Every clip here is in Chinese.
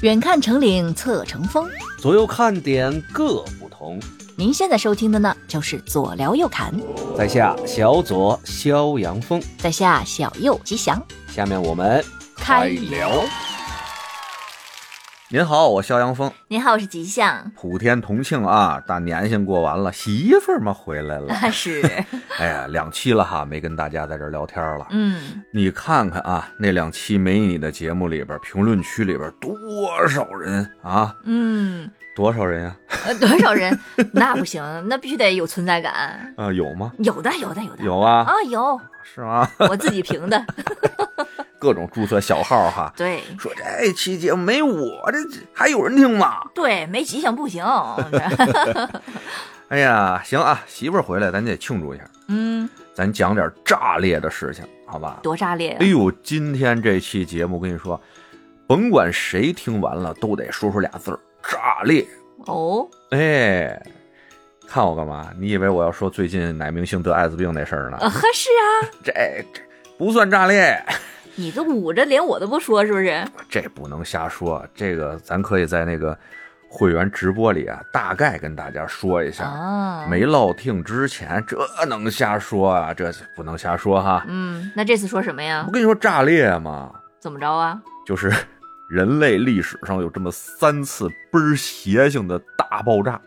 远看成岭侧成峰，左右看点各不同。您现在收听的呢，就是左聊右侃，在下小左肖阳峰，在下小右吉祥。下面我们开聊。您好，我肖阳峰。您好，我是吉祥。普天同庆啊，大年先过完了，媳妇儿嘛回来了。是，哎呀，两期了哈，没跟大家在这聊天了。嗯，你看看啊，那两期没你的节目里边，评论区里边多少人啊？嗯，多少人呀、呃，多少人？那不行，那必须得有存在感。啊？有吗？有的，有的，有的。有啊？啊，有，是吗？我自己评的。各种注册小号哈，对说这期节目没我，这这还有人听吗？对，没吉祥不行。哎呀，行啊，媳妇儿回来，咱得庆祝一下，嗯，咱讲点炸裂的事情，好吧？多炸裂啊哎！呦，今天这期节目，我跟你说，甭管谁听完了，都得说出俩字儿：炸裂。哦，哎，看我干嘛？你以为我要说最近哪明星得艾滋病那事儿呢？呃，呵，是啊，这这不算炸裂，你这捂着，连我都不说，是不是？这不能瞎说。这个咱可以在那个会员直播里啊，大概跟大家说一下。啊，没落听之前，这能瞎说啊？这不能瞎说哈！嗯，那这次说什么呀我？跟你说，炸裂嘛，怎么着啊？就是人类历史上有这么三次倍儿邪性的大爆炸。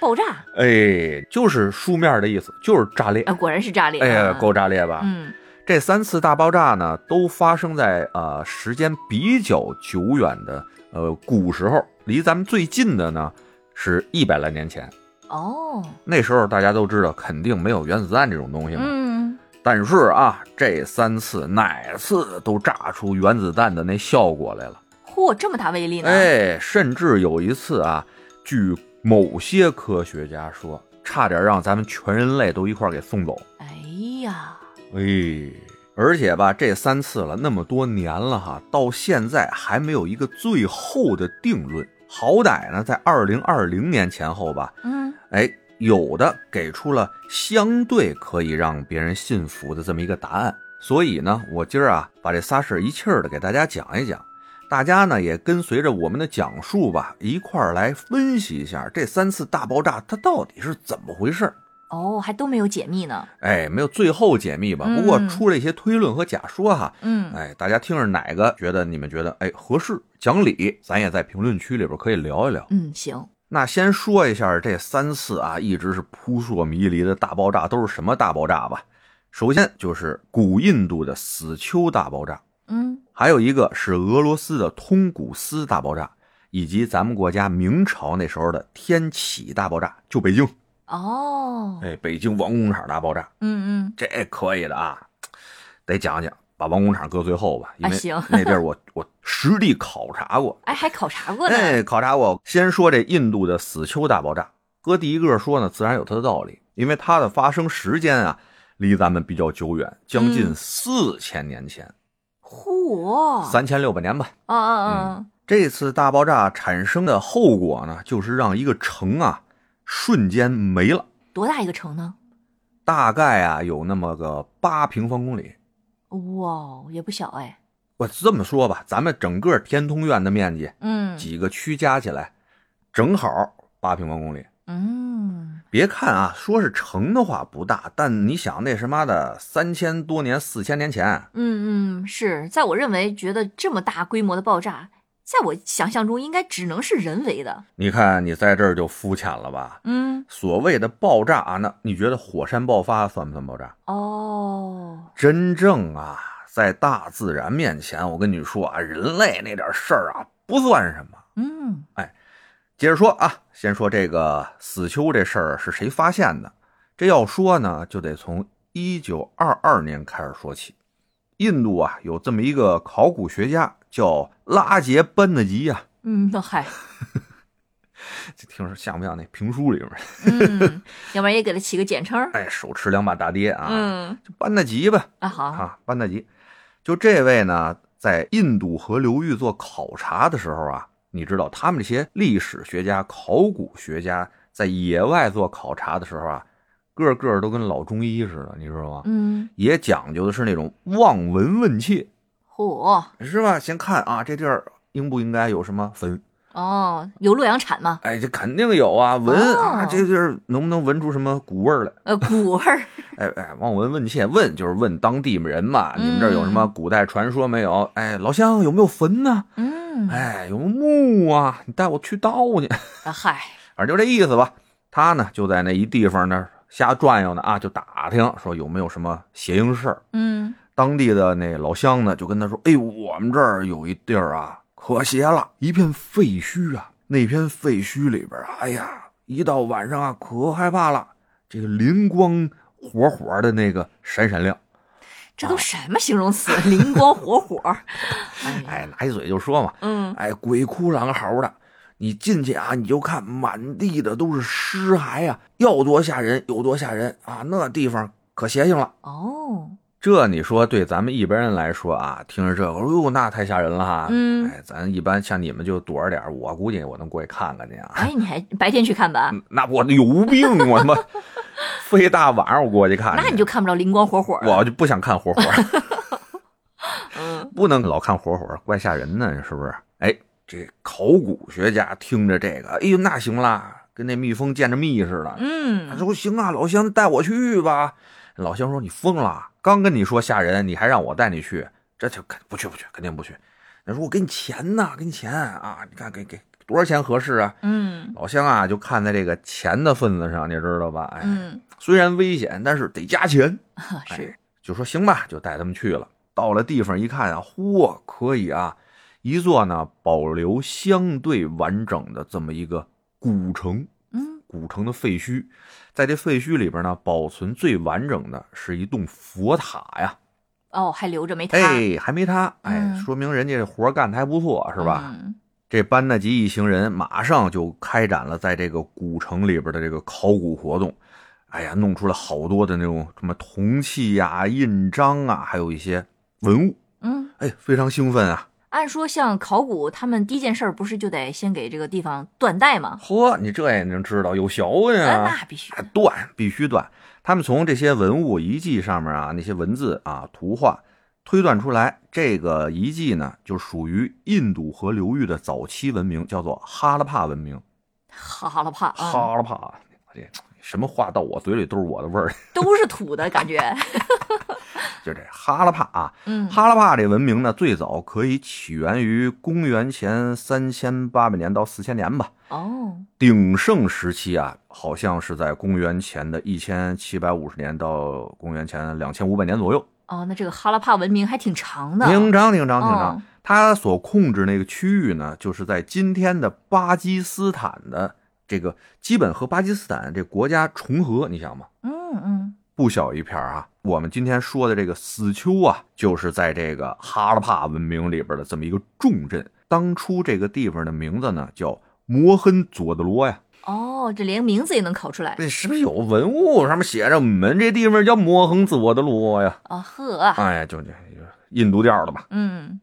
爆炸哎，就是书面的意思，就是炸裂啊，。果然是炸裂啊。哎呀，够炸裂吧？嗯这三次大爆炸呢，都发生在呃时间比较久远的呃古时候，离咱们最近的呢是一百来年前。哦，那时候大家都知道，肯定没有原子弹这种东西嘛。嗯，但是啊，这三次哪次都炸出原子弹的那效果来了。嚯，这么大威力呢？，哎，甚至有一次啊，据某些科学家说，差点让咱们全人类都一块儿给送走。哎呀，哎，而且吧，这三次了，那么多年了哈，到现在还没有一个最后的定论。好歹呢，在二零二零年前后吧，嗯，哎，有的给出了相对可以让别人信服的这么一个答案。所以呢，我今儿啊，把这仨事儿一气儿的给大家讲一讲，大家呢也跟随着我们的讲述吧，一块儿来分析一下这三次大爆炸它到底是怎么回事儿。哦，还都没有解密呢。哎，没有最后解密吧？嗯不过出了一些推论和假说哈。嗯，哎，大家听着哪个觉得你们觉得哎合适讲理，咱也在评论区里边可以聊一聊。嗯，行，那先说一下这三次啊，一直是扑朔迷离的大爆炸都是什么大爆炸吧？首先就是古印度的死丘大爆炸，嗯，还有一个是俄罗斯的通古斯大爆炸，以及咱们国家明朝那时候的天启大爆炸，就北京，哦，哎，北京王工厂大爆炸，嗯嗯，这可以的啊，得讲讲，把王工厂搁最后吧，因为那地儿我我实地考察过，哎，还考察过呢。哎，考察过。先说这印度的死丘大爆炸，搁第一个说呢，自然有它的道理，因为它的发生时间啊，离咱们比较久远，将近嗯四千年前，嚯，三千六百年吧。啊啊啊！这次大爆炸产生的后果呢，就是让一个城啊瞬间没了，多大一个城呢？大概啊有那么个八平方公里。哇，也不小哎。我这么说吧，咱们整个天通苑的面积，嗯几个区加起来，正好八平方公里。嗯，别看啊，说是城的话不大，但你想那什么的，三千多年、四千年前，嗯嗯，是在我认为，觉得这么大规模的爆炸，在我想象中应该只能是人为的。你看你在这儿就肤浅了吧？嗯，所谓的爆炸啊，那你觉得火山爆发算不算爆炸？哦，真正啊，在大自然面前，我跟你说啊，人类那点事儿啊不算什么。嗯接着说啊，先说这个死丘这事儿是谁发现的？这要说呢，就得从一九二二年开始说起。印度啊，有这么一个考古学家叫拉杰班纳吉呀、嗯，那嗨，这听着像不像那评书里面？嗯，要不然也给他起个简称。哎，手持两把大爹啊，嗯就班纳吉吧，啊，好，啊，班纳吉。就这位呢，在印度河流域做考察的时候啊，你知道他们这些历史学家、考古学家在野外做考察的时候啊，个个都跟老中医似的，你知道吗？嗯，也讲究的是那种望闻问切，嚯，是吧？先看啊，这地儿应不应该有什么坟？哦，有洛阳铲吗？哎，这肯定有啊，闻啊，哦这地儿能不能闻出什么古味儿来？呃，古味儿。哎哎，望闻问切，问就是问当地人嘛，你们这儿有什么古代传说没有？哎，老乡有没有坟呢？嗯，哎，有墓啊？你带我去盗去，啊嗨，反正就这意思吧。他呢就在那一地方那儿瞎转悠呢啊，就打听说有没有什么邪淫事儿。嗯，当地的那老乡呢就跟他说：“哎，我们这儿有一地儿啊，可邪了，一片废墟啊。那片废墟里边啊，哎呀，一到晚上啊，可害怕了，这个灵光火火的那个闪闪亮。这都什么形容词？灵光火火。哎呀，哎，拿一嘴就说嘛，嗯，哎，鬼哭狼嚎的。你进去啊，你就看满地的都是尸骸啊、要多吓人有多吓人啊！那地方可邪性了。哦，这你说对咱们一般人来说啊，听着这个，哎呦，那太吓人了哈。嗯哎，咱一般像你们就躲着点我估计我能过去看看去啊。哎，你还白天去看吧？那我有病，我他妈 非大晚上我过去看，那你就看不着灵光火火了。我就不想看火火，嗯，不能老看火火，怪吓人呢，是不是？哎，这考古学家听着这个，哎呦，那行啦，跟那蜜蜂见着蜜似的。嗯他嗯，说行啊，老乡带我去吧。老乡说你疯了，刚跟你说吓人，你还让我带你去，这就肯不去不去，肯定不去。那说我给你钱呐，给你钱啊，你看给给多少钱合适啊？嗯，老乡啊，就看在这个钱的份子上，你知道吧？哎，嗯，虽然危险，但是得加钱。是哎，就说行吧，就带他们去了。到了地方一看啊，嚯，可以啊，一座呢保留相对完整的这么一个古城，嗯，古城的废墟。在这废墟里边呢，保存最完整的是一栋佛塔呀。哦，还留着没塌，哎，还没塌，哎，嗯说明人家这活干的还不错，是吧？嗯这班纳吉一行人马上就开展了在这个古城里边的这个考古活动。哎呀，弄出了好多的那种什么铜器呀、印章啊，还有一些文物，嗯，哎，非常兴奋啊！按说像考古，他们第一件事儿不是就得先给这个地方断代吗？嚯，你这也能知道，有学问哎，啊！那必须啊，断必须断。他们从这些文物遗迹上面啊，那些文字啊、图画推断出来，这个遗迹呢，就属于印度河流域的早期文明，叫做哈拉帕文明。哈了怕啊，哈拉帕，这什么话到我嘴里都是我的味儿。都是土的感觉。就这哈拉帕啊，嗯，哈拉帕这文明呢，最早可以起源于公元前三千八百年到四千年吧。哦，鼎盛时期啊，好像是在公元前的一千七百五十年到公元前两千五百年左右，哦，那这个哈拉帕文明还挺长的。挺长挺长挺长哦。它所控制那个区域呢，就是在今天的巴基斯坦的这个，基本和巴基斯坦这国家重合，你想吗？嗯嗯，不小一片儿啊。我们今天说的这个死丘啊，就是在这个哈拉帕文明里边的这么一个重镇。当初这个地方的名字呢叫摩亨佐德罗呀。哦，这连名字也能考出来。这是不是有文物上面写着我们这地方叫摩亨佐德罗呀？啊呵，哎呀，就这印度调的吧。嗯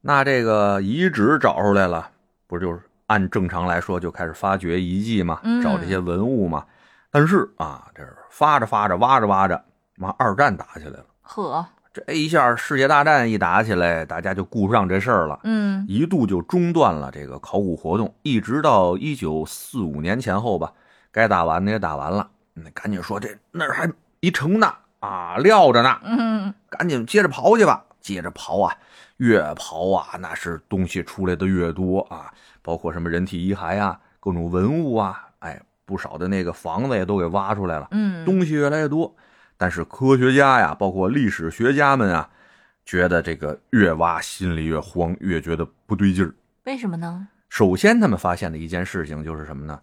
那这个遗址找出来了，不就是按正常来说就开始发掘遗迹嘛，嗯找这些文物嘛。但是啊，这是发着发着，挖着挖着，妈二战打起来了。呵，这一下世界大战一打起来，大家就顾不上这事儿了，嗯一度就中断了这个考古活动，一直到一九四五年前后吧，该打完的也打完了，那赶紧说这那儿还一城呢啊，撂着呢，嗯，赶紧接着刨去吧。接着刨啊，越刨啊，那是东西出来的越多啊，包括什么人体遗骸啊，各种文物啊，哎，不少的那个房子也都给挖出来了，嗯，东西越来越多。但是科学家呀，包括历史学家们啊，觉得这个越挖心里越慌，越觉得不对劲儿。为什么呢？首先，他们发现的一件事情就是什么呢？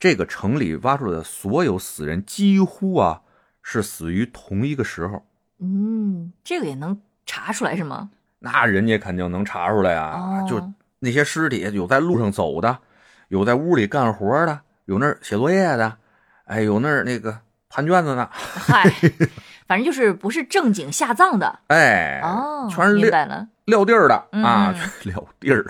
这个城里挖出来的所有死人，几乎啊是死于同一个时候。嗯，这个也能查出来是吗？那人家肯定能查出来啊！哦就那些尸体，有在路上走的，有在屋里干活的，有那儿写作业的，哎，有那儿那个盘卷子的，嗨，反正就是不是正经下葬的。哎，哦，全是撂了。撂地儿的啊，撂地儿，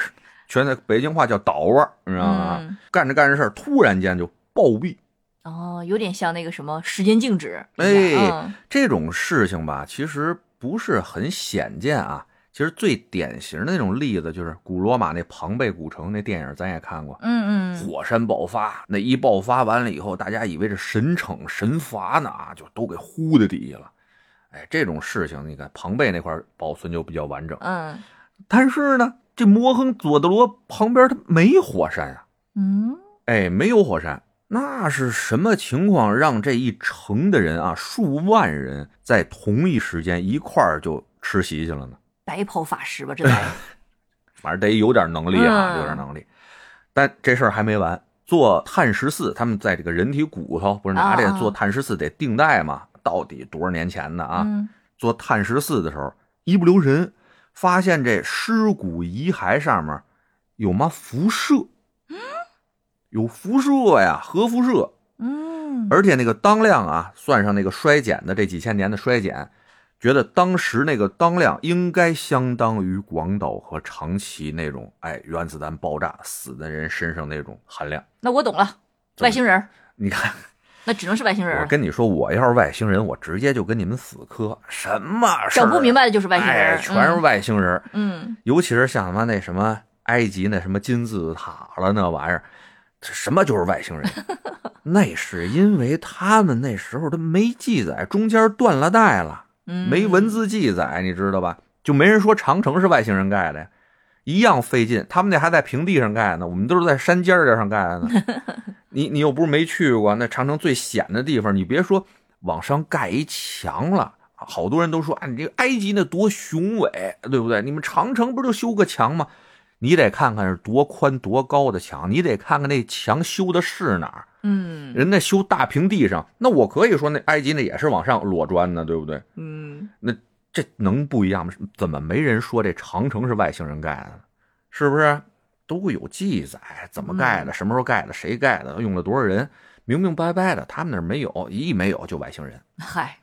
全在北京话叫倒腕，你知道吗？嗯，干着干着事儿，突然间就暴毙。哦，有点像那个什么时间静止。哎嗯这种事情吧，其实不是很显见啊。其实最典型的那种例子就是古罗马那庞贝古城那电影，咱也看过。嗯嗯，火山爆发，那一爆发完了以后，大家以为这神惩神罚呢啊，就都给呼在底下了。哎，这种事情，你看庞贝那块保存就比较完整。嗯但是呢，这摩亨佐德罗旁边它没火山啊，嗯，哎，没有火山，那是什么情况让这一城的人啊，数万人在同一时间一块儿就吃席去了呢？白袍法师吧，这得 反正得有点能力啊，嗯有点能力。但这事儿还没完，做碳十四，他们在这个人体骨头不是拿这做碳十四得定代嘛？到底多少年前的啊？嗯做碳十四的时候，一不留神发现这尸骨遗骸上面有嘛辐射，有辐射呀，核辐射，嗯，而且那个当量啊，算上那个衰减的这几千年的衰减，觉得当时那个当量应该相当于广岛和长崎那种哎原子弹爆炸死的人身上那种含量。那我懂了，外星人，你看，那只能是外星人，我跟你说，我要是外星人，我直接就跟你们死磕，什么整不明白的就是外星人哎，全是外星人。嗯尤其是像他妈那什么埃及那什么金字塔了那玩意儿，这什么就是外星人？那是因为他们那时候他没记载，中间断了代了，嗯，没文字记载，你知道吧？就没人说长城是外星人盖的呀，一样费劲。他们那还在平地上盖呢，我们都是在山尖尖上盖的呢。你你又不是没去过，那长城最险的地方，你别说往上盖一墙了。好多人都说啊，你这个埃及那多雄伟，对不对？你们长城不就修个墙吗？你得看看是多宽多高的墙，你得看看那墙修的是哪儿。嗯人家修大平地上，那我可以说那埃及那也是往上裸砖呢，对不对？嗯，那这能不一样吗？怎么没人说这长城是外星人盖的呢？是不是都有记载？怎么盖的？什么时候盖的？谁盖的？用了多少人？明明白白的，他们那儿没有，一没有就外星人。嗨，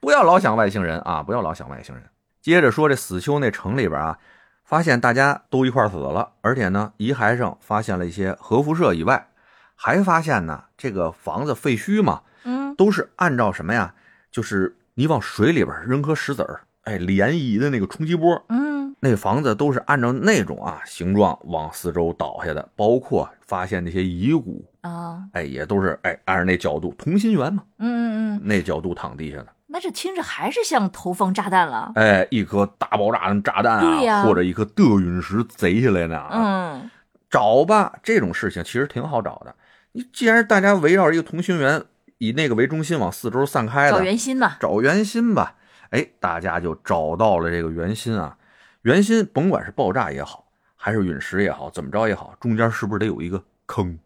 不要老想外星人啊！不要老想外星人。接着说这死丘那城里边啊，发现大家都一块儿死了，而且呢，遗骸上发现了一些核辐射以外，还发现呢，这个房子废墟嘛，嗯都是按照什么呀？就是你往水里边扔颗石子儿，哎，涟漪的那个冲击波，嗯那房子都是按照那种啊形状往四周倒下的，包括发现那些遗骨，啊，哎，也都是哎按照那角度，同心圆嘛，嗯嗯嗯，那角度躺地下的，那这听着还是像投放炸弹了，哎，一颗大爆炸的炸弹啊，或者一颗德陨石贼下来呢啊，嗯找吧，这种事情其实挺好找的。你既然大家围绕一个同心圆，以那个为中心往四周散开的，找圆心呐，找圆心吧。哎，大家就找到了这个圆心啊。圆心甭管是爆炸也好，还是陨石也好，怎么着也好，中间是不是得有一个坑，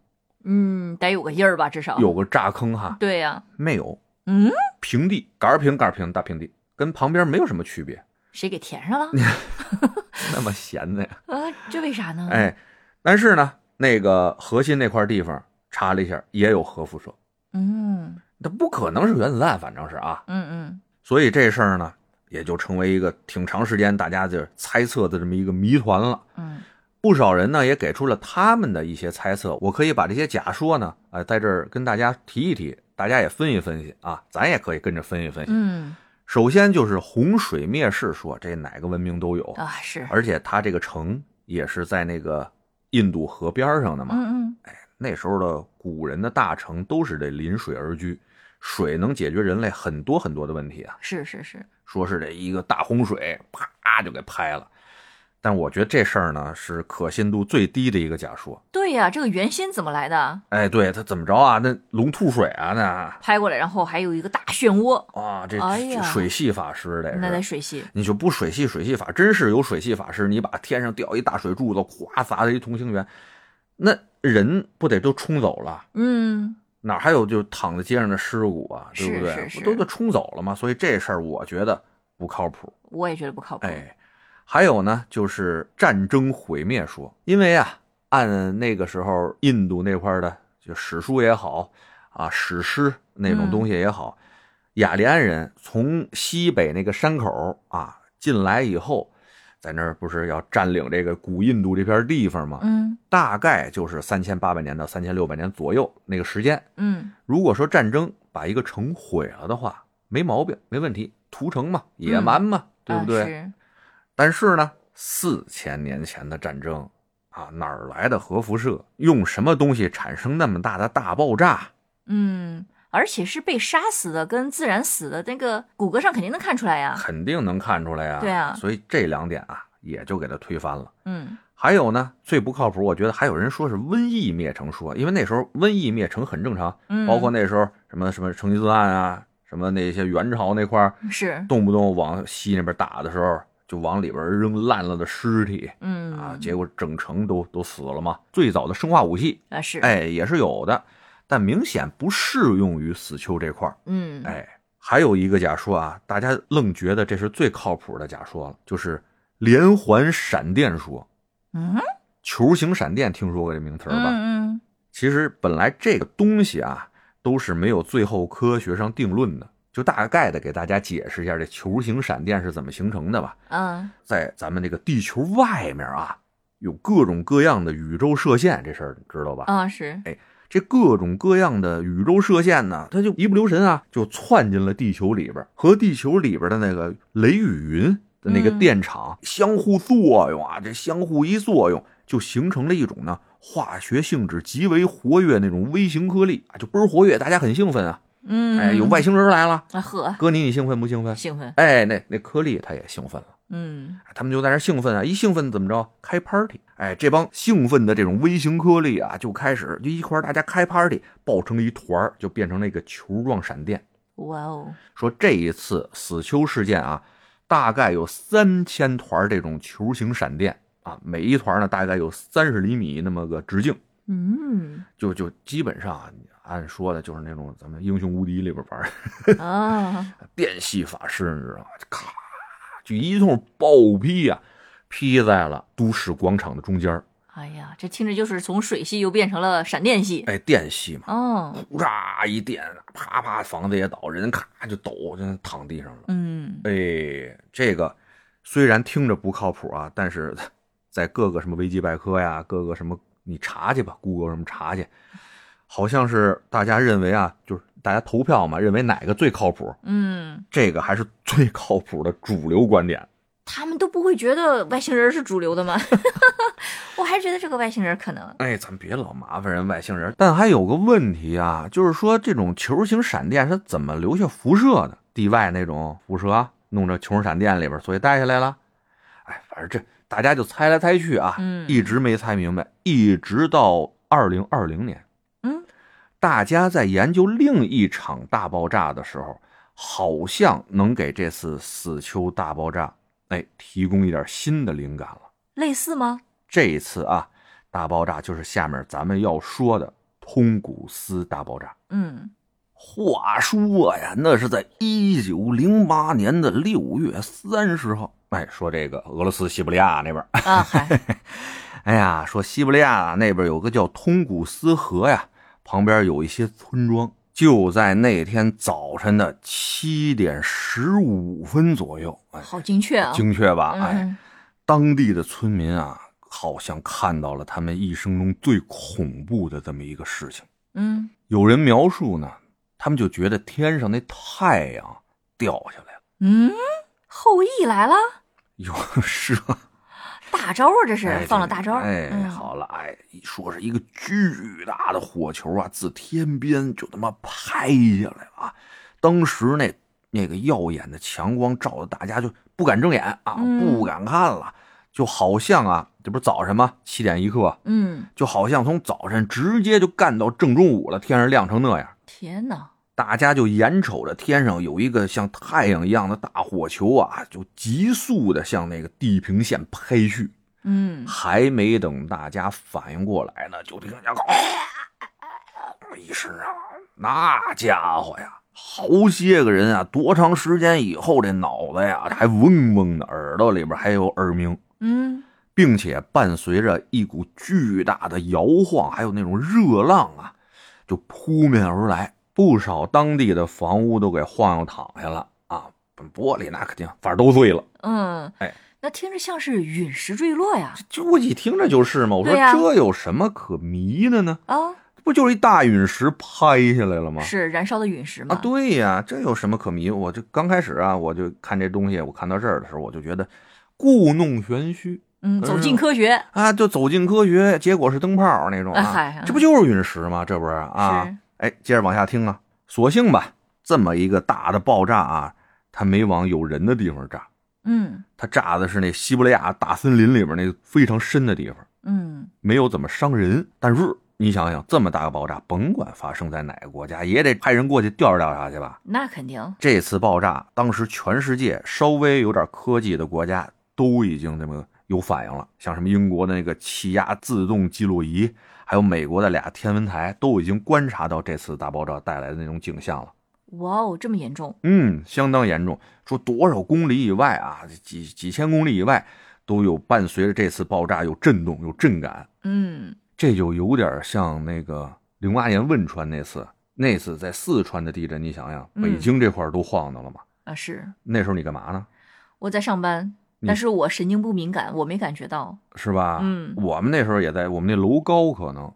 嗯，得有个印儿吧，至少有个炸坑哈？对呀，没有，嗯，平地，杆儿平杆儿平大平地，跟旁边没有什么区别。谁给填上了？那么闲的呀？啊，这为啥呢？哎，但是呢，那个核心那块地方查了一下，也有核辐射，嗯那不可能是原子弹，反正是啊。嗯嗯所以这事儿呢，也就成为一个挺长时间大家就猜测的这么一个谜团了。嗯不少人呢也给出了他们的一些猜测，我可以把这些假说呢，呃，在这儿跟大家提一提，大家也分析分析啊，咱也可以跟着分析分析。嗯首先就是洪水灭世说，这哪个文明都有，啊是，而且它这个城也是在那个印度河边上的嘛。嗯哎那时候的古人的大城都是得临水而居，水能解决人类很多很多的问题啊。是是是，说是这一个大洪水，啪就给拍了。但我觉得这事儿呢是可信度最低的一个假说。对呀，这个圆心怎么来的？哎，对他怎么着啊？那龙吐水啊？那拍过来，然后还有一个大漩涡，啊，这、哎水系法师得那得。水系，你就不水系水系法，真是有水系法师，你把天上掉一大水柱子，咵砸在一同心圆，那人不得都冲走了？嗯哪还有就躺在街上的尸骨啊？对不对？是是是不都给冲走了吗？所以这事儿我觉得不靠谱。我也觉得不靠谱。哎，还有呢，就是战争毁灭说，因为啊，按那个时候印度那块儿的，就史书也好啊，史诗那种东西也好，雅利安人从西北那个山口啊进来以后，在那儿不是要占领这个古印度这片地方吗？嗯大概就是三千八百年到三千六百年左右那个时间。嗯如果说战争把一个城毁了的话，没毛病，没问题，屠城嘛，野蛮嘛，对不对？但是呢，四千年前的战争啊，哪儿来的核辐射？用什么东西产生那么大的大爆炸？嗯，而且是被杀死的，跟自然死的那个骨骼上肯定能看出来呀。肯定能看出来呀。对啊所以这两点啊，也就给他推翻了。嗯还有呢，最不靠谱，我觉得还有人说是瘟疫灭城说，因为那时候瘟疫灭城很正常，嗯，包括那时候什么什么成吉思汗啊，什么那些元朝那块儿，是动不动往西那边打的时候，就往里边扔烂了的尸体嗯啊，结果整城都都死了嘛。最早的生化武器，啊是哎，也是有的，但明显不适用于死丘这块儿。嗯哎，还有一个假说啊，大家愣觉得这是最靠谱的假说了，就是连环闪电说。嗯球形闪电听说过这名词儿吧？嗯其实本来这个东西啊，都是没有最后科学上定论的。就大概的给大家解释一下这球形闪电是怎么形成的吧。嗯在咱们这个地球外面啊，有各种各样的宇宙射线，这事儿你知道吧？啊是哎这各种各样的宇宙射线呢，它就一不留神啊，就窜进了地球里边，和地球里边的那个雷雨云的那个嗯电场相互作用啊，这相互一作用，就形成了一种呢化学性质极为活跃那种微型颗粒啊，就倍儿活跃，大家很兴奋啊。嗯哎，有外星人来了，啊呵哥你你兴奋不兴奋？兴奋哎，那那颗粒它也兴奋了。嗯他们就在那兴奋啊，一兴奋怎么着？开 party！哎，这帮兴奋的这种微型颗粒啊，就开始就一块大家开 party，抱成了一团儿，就变成那个球状闪电。哇哦说这一次死丘事件啊，大概有三千团这种球形闪电啊，每一团呢大概有三十厘米那么个直径，嗯就就基本上啊，按说的就是那种咱们英雄无敌里边玩儿啊 电系法师，你知道吗？咔，就一通暴劈呀、劈在了都市广场的中间哎呀，这听着就是从水系又变成了闪电系哎，电系嘛，哦呼嚓一电，啪啪，房子也倒，人咔就抖，就躺地上了。嗯哎，这个虽然听着不靠谱啊，但是在各个什么维基百科呀，各个什么你查去吧，谷歌什么查去，好像是大家认为啊，就是大家投票嘛，认为哪个最靠谱，嗯，这个还是最靠谱的主流观点。他们都不会觉得外星人是主流的吗？我还是觉得这个外星人可能哎，咱别老麻烦人外星人。但还有个问题啊，就是说这种球形闪电是怎么留下辐射的？地外那种辐射啊弄着球形闪电里边，所以带下来了。哎，反正这大家就猜来猜去啊，嗯一直没猜明白，一直到二零二零年，嗯，大家在研究另一场大爆炸的时候，好像能给这次死丘大爆炸，哎，提供一点新的灵感了。类似吗？这一次啊，大爆炸就是下面咱们要说的通古斯大爆炸。嗯话说呀，那是在一九零八年的六月三十号。哎，说这个俄罗斯西伯利亚那边，啊嗨 哎呀，说西伯利亚那边有个叫通古斯河呀，旁边有一些村庄。就在那天早晨的七点十五分左右，哎，好精确啊！精确吧？哎，嗯当地的村民啊，好像看到了他们一生中最恐怖的这么一个事情。嗯有人描述呢，他们就觉得天上那太阳掉下来了。嗯，后羿来了，哟是啊，大招啊！这是哎放了大招。哎，嗯好了，哎，说是一个巨大的火球啊，自天边就他妈拍下来了啊！当时那那个耀眼的强光照的大家就不敢睁眼啊，嗯不敢看了，就好像啊，这不是早晨吗？七点一刻，嗯，就好像从早晨直接就干到正中午了，天上亮成那样。天哪！大家就眼瞅着天上有一个像太阳一样的大火球啊，就急速的向那个地平线拍去。嗯还没等大家反应过来呢，就听见“一声啊，那家伙呀，好些个人啊，多长时间以后这脑袋呀还嗡嗡的，耳朵里边还有耳鸣，嗯并且伴随着一股巨大的摇晃，还有那种热浪啊，就扑面而来，不少当地的房屋都给晃悠躺下了啊！玻璃那肯定反正都碎了。嗯，哎，那听着像是陨石坠落呀！就我一听这就是嘛，我说这有什么可迷的呢？啊，不就是一大陨石拍下来了吗？是燃烧的陨石啊，对呀，这有什么可迷？我就刚开始啊，我就看这东西，我看到这儿的时候，我就觉得故弄玄虚嗯，走进科学啊，就走进科学，结果是灯泡那种啊，哎，这不就是陨石吗？这不是啊？是哎，接着往下听啊，所幸吧，这么一个大的爆炸啊，它没往有人的地方炸，嗯它炸的是那西伯利亚大森林里边那个非常深的地方，嗯，没有怎么伤人。但是你想想，这么大个爆炸，甭管发生在哪个国家，也得派人过去调查调查去吧。那肯定，这次爆炸，当时全世界稍微有点科技的国家都已经这么有反应了，像什么英国的那个气压自动记录仪，还有美国的俩天文台，都已经观察到这次大爆炸带来的那种景象了。哇哦，这么严重，嗯，相当严重。说多少公里以外啊，几几千公里以外，都有伴随着这次爆炸有震动、有震感。嗯这就有点像那个零八年汶川那次，那次在四川的地震，你想想，嗯北京这块儿都晃荡了嘛。啊是，那时候你干嘛呢？我在上班，你但是我神经不敏感，我没感觉到，是吧？嗯我们那时候也在，我们那楼高可能，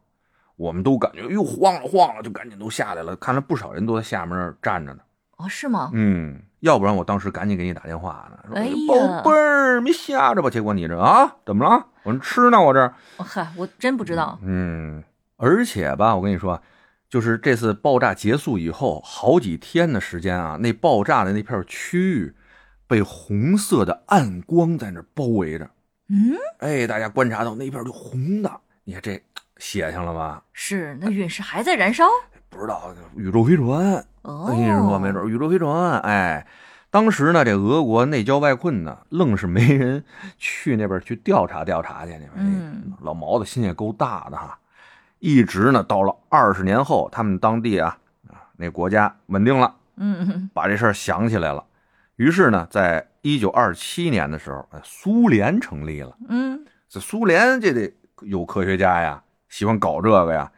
我们都感觉哟晃了晃了，就赶紧都下来了。看来不少人都在下面站着呢。哦是吗？嗯，要不然我当时赶紧给你打电话呢，说哎呀宝贝儿，没吓着吧？结果你这啊，怎么了？我说吃呢，我这嗨，我真不知道，嗯，而且吧，我跟你说，就是这次爆炸结束以后，好几天的时间啊，那爆炸的那片区域被红色的暗光在那儿包围着。嗯，哎，大家观察到那边就红的，你看这写上了吧？是那陨石还在燃烧，不知道宇宙飞船，哦，我跟你说，没准宇宙飞船。哎，当时呢，这俄国内交外困呢，愣是没人去那边去调查调查去。你们，嗯老毛子心也够大的哈。一直呢，到了二十年后，他们当地啊啊那国家稳定了，嗯嗯把这事儿想起来了。于是呢，在一九二七年的时候，哎苏联成立了。嗯。这苏联这得有科学家呀，喜欢搞这个呀，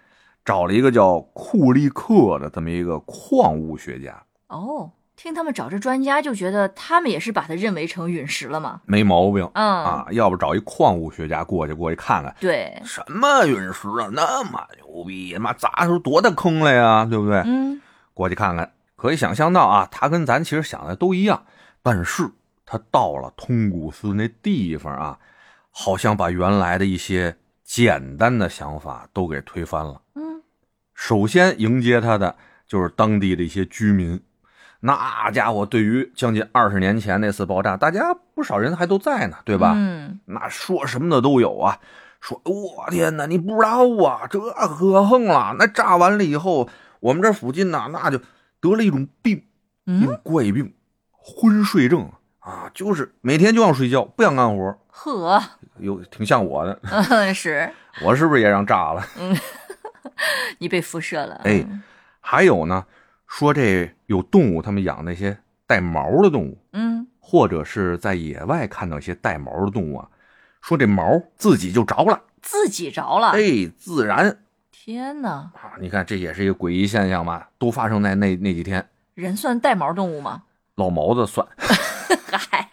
找了一个叫库利克的这么一个矿物学家，哦，听他们找这专家，就觉得他们也是把它认为成陨石了嘛，没毛病。嗯。啊。要不找一矿物学家过去过去看看，对，什么陨石啊，那么牛逼，他妈砸出多大坑来呀，对不对？嗯。过去看看，可以想象到啊，他跟咱其实想的都一样，但是他到了通古斯那地方啊，好像把原来的一些简单的想法都给推翻了。嗯首先迎接他的就是当地的一些居民，那家伙对于将近二十年前那次爆炸，大家不少人还都在呢，对吧？嗯那说什么的都有啊。说，我天哪，你不知道啊，这可横了。那炸完了以后，我们这附近呢，那就得了一种病，一种嗯，怪病，昏睡症啊，就是每天就想睡觉，不想干活，呵，有挺像我的。嗯是。我是不是也让炸了？嗯 你被辐射了，哎还有呢，说这有动物，他们养那些带毛的动物，嗯。或者是在野外看到一些带毛的动物啊，说这毛自己就着了，自己着了，哎，自燃天哪，啊！你看这也是一个诡异现象吧？都发生在那那几天。人算带毛动物吗？老毛子算，嗨，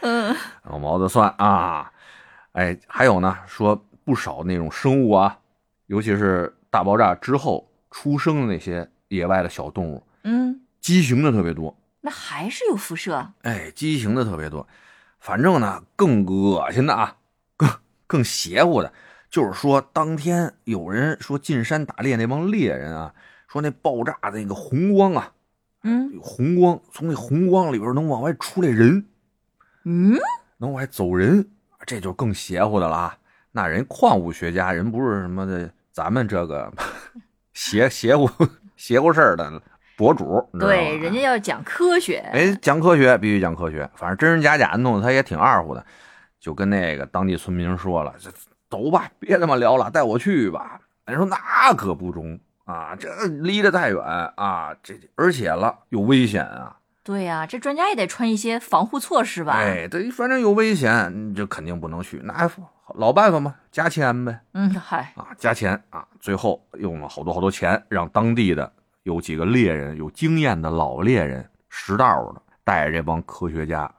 嗯老毛子算啊！哎，还有呢，说不少那种生物啊，尤其是大爆炸之后出生的那些野外的小动物，嗯，畸形的特别多。那还是有辐射，哎，畸形的特别多。反正呢，更恶心的啊，更更邪乎的，就是说当天有人说进山打猎那帮猎人啊，说那爆炸的那个红光啊，嗯？红光从那红光里边能往外出来人，嗯，能往外走人，这就更邪乎的了啊。那人矿物学家人不是什么的，咱们这个 邪邪乎邪乎事儿的博主，对，人家要讲科学，哎，讲科学必须讲科学，反正真真假假弄得他也挺二乎的，就跟那个当地村民说了：“这走吧，别他妈聊了，带我去吧。”人说那可不中啊，这离得太远啊，这而且了有危险啊，对呀、这专家也得穿一些防护措施吧？哎，对反正有危险，这肯定不能去，那老办法嘛，加钱呗嗯，嗨，啊，加钱啊，最后用了好多好多钱，让当地的有几个猎人，有经验的老猎人，识道的，带着这帮科学家，哎，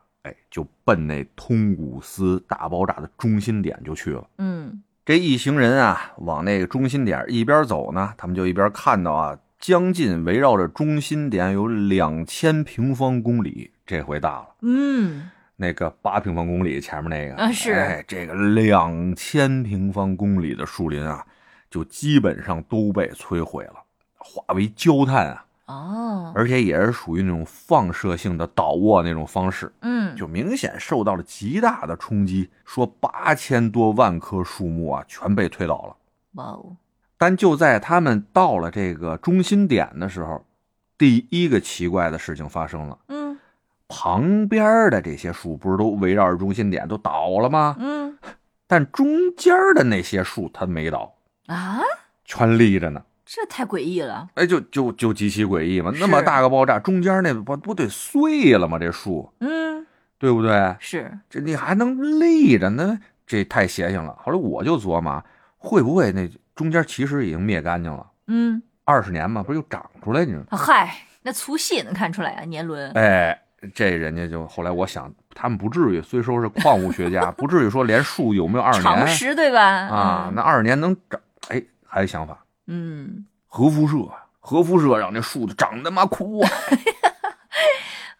就奔那通古斯大爆炸的中心点就去了。嗯这一行人啊，往那个中心点一边走呢，他们就一边看到啊，将近围绕着中心点有两千平方公里，这回大了。嗯，那个八平方公里前面那个啊是哎，这个两千平方公里的树林啊，就基本上都被摧毁了，化为焦炭啊，哦，而且也是属于那种放射性的倒卧那种方式，嗯，就明显受到了极大的冲击。说八千多万棵树木啊，全被推倒了。哇哦，但就在他们到了这个中心点的时候，第一个奇怪的事情发生了。嗯旁边的这些树不是都围绕着中心点都倒了吗？嗯 但中间的那些树它没倒，啊，全立着呢。这太诡异了。哎，就就就极其诡异嘛！那么大个爆炸，中间那不不得碎了吗？这树嗯，对不对？是，这你还能立着呢？这太邪性了。后来我就琢磨，会不会那中间其实已经灭干净了？嗯，二十年嘛，不是又长出来你说嗨，那粗细也能看出来啊，年轮。哎，这人家就后来我想，他们不至于，虽说是矿物学家，不至于说连树有没有二十常年识对吧？啊？那二十年能长？哎，还有想法，嗯，核辐射，核辐射让这树长他妈枯啊，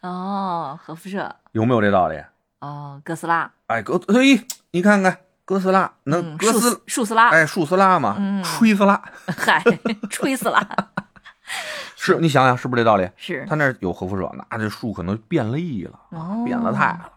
哦，核辐射，有没有这道理？哦，哥斯拉，哎，哥，嘿，你看看哥斯拉，能嗯，哥斯树，树斯拉，哎，树斯拉嘛，嗯吹斯拉，嗨，吹死了，是你想想是不是这道理？是他那有核辐射，那这树可能变厉了，哦变了态了。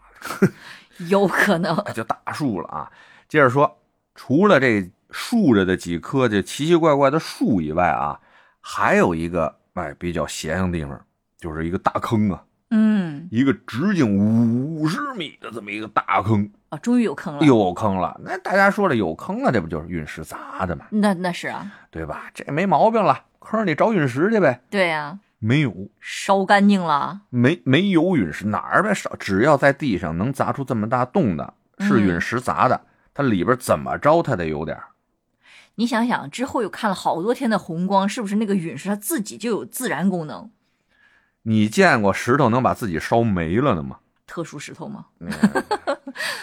有可能。就大树了啊。接着说，除了这竖着的几棵这奇奇怪怪的树以外啊，还有一个哎比较邪性的地方，就是一个大坑啊，嗯，一个直径五十米的这么一个大坑，啊，终于有坑了。有坑了。那大家说了，有坑了，这不就是陨石砸的吗？那那是啊，对吧？这没毛病了，坑里找陨石去呗。对呀、没有，烧干净了。没没有陨石，哪儿呗烧，只要在地上能砸出这么大洞的，是陨石砸的，它里边怎么着它得有点儿你想想，之后又看了好多天的红光，是不是那个陨石它自己就有自燃功能？你见过石头能把自己烧没了的吗？特殊石头吗？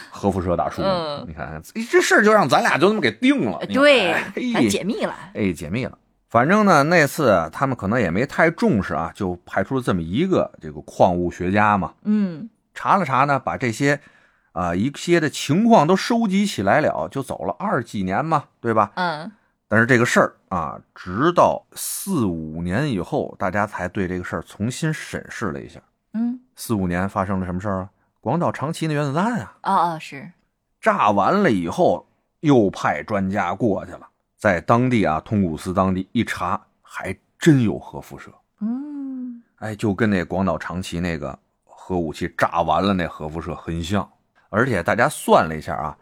核辐射大叔，嗯你看看这事儿就让咱俩就这么给定了。对，哎还解密了。哎，解密了。反正呢，那次他们可能也没太重视啊，就派出了这么一个这个矿物学家嘛，嗯，查了查呢，把这些啊、一些的情况都收集起来了，就走了二十几年嘛，对吧？嗯，但是这个事儿啊，直到四五年以后，大家才对这个事儿重新审视了一下。嗯，四五年发生了什么事儿啊？广岛长崎那原子弹啊，哦哦，是，炸完了以后，又派专家过去了，在当地啊，通古斯当地一查，还真有核辐射。嗯，哎，就跟那广岛长崎那个核武器炸完了那核辐射很像。而且大家算了一下啊，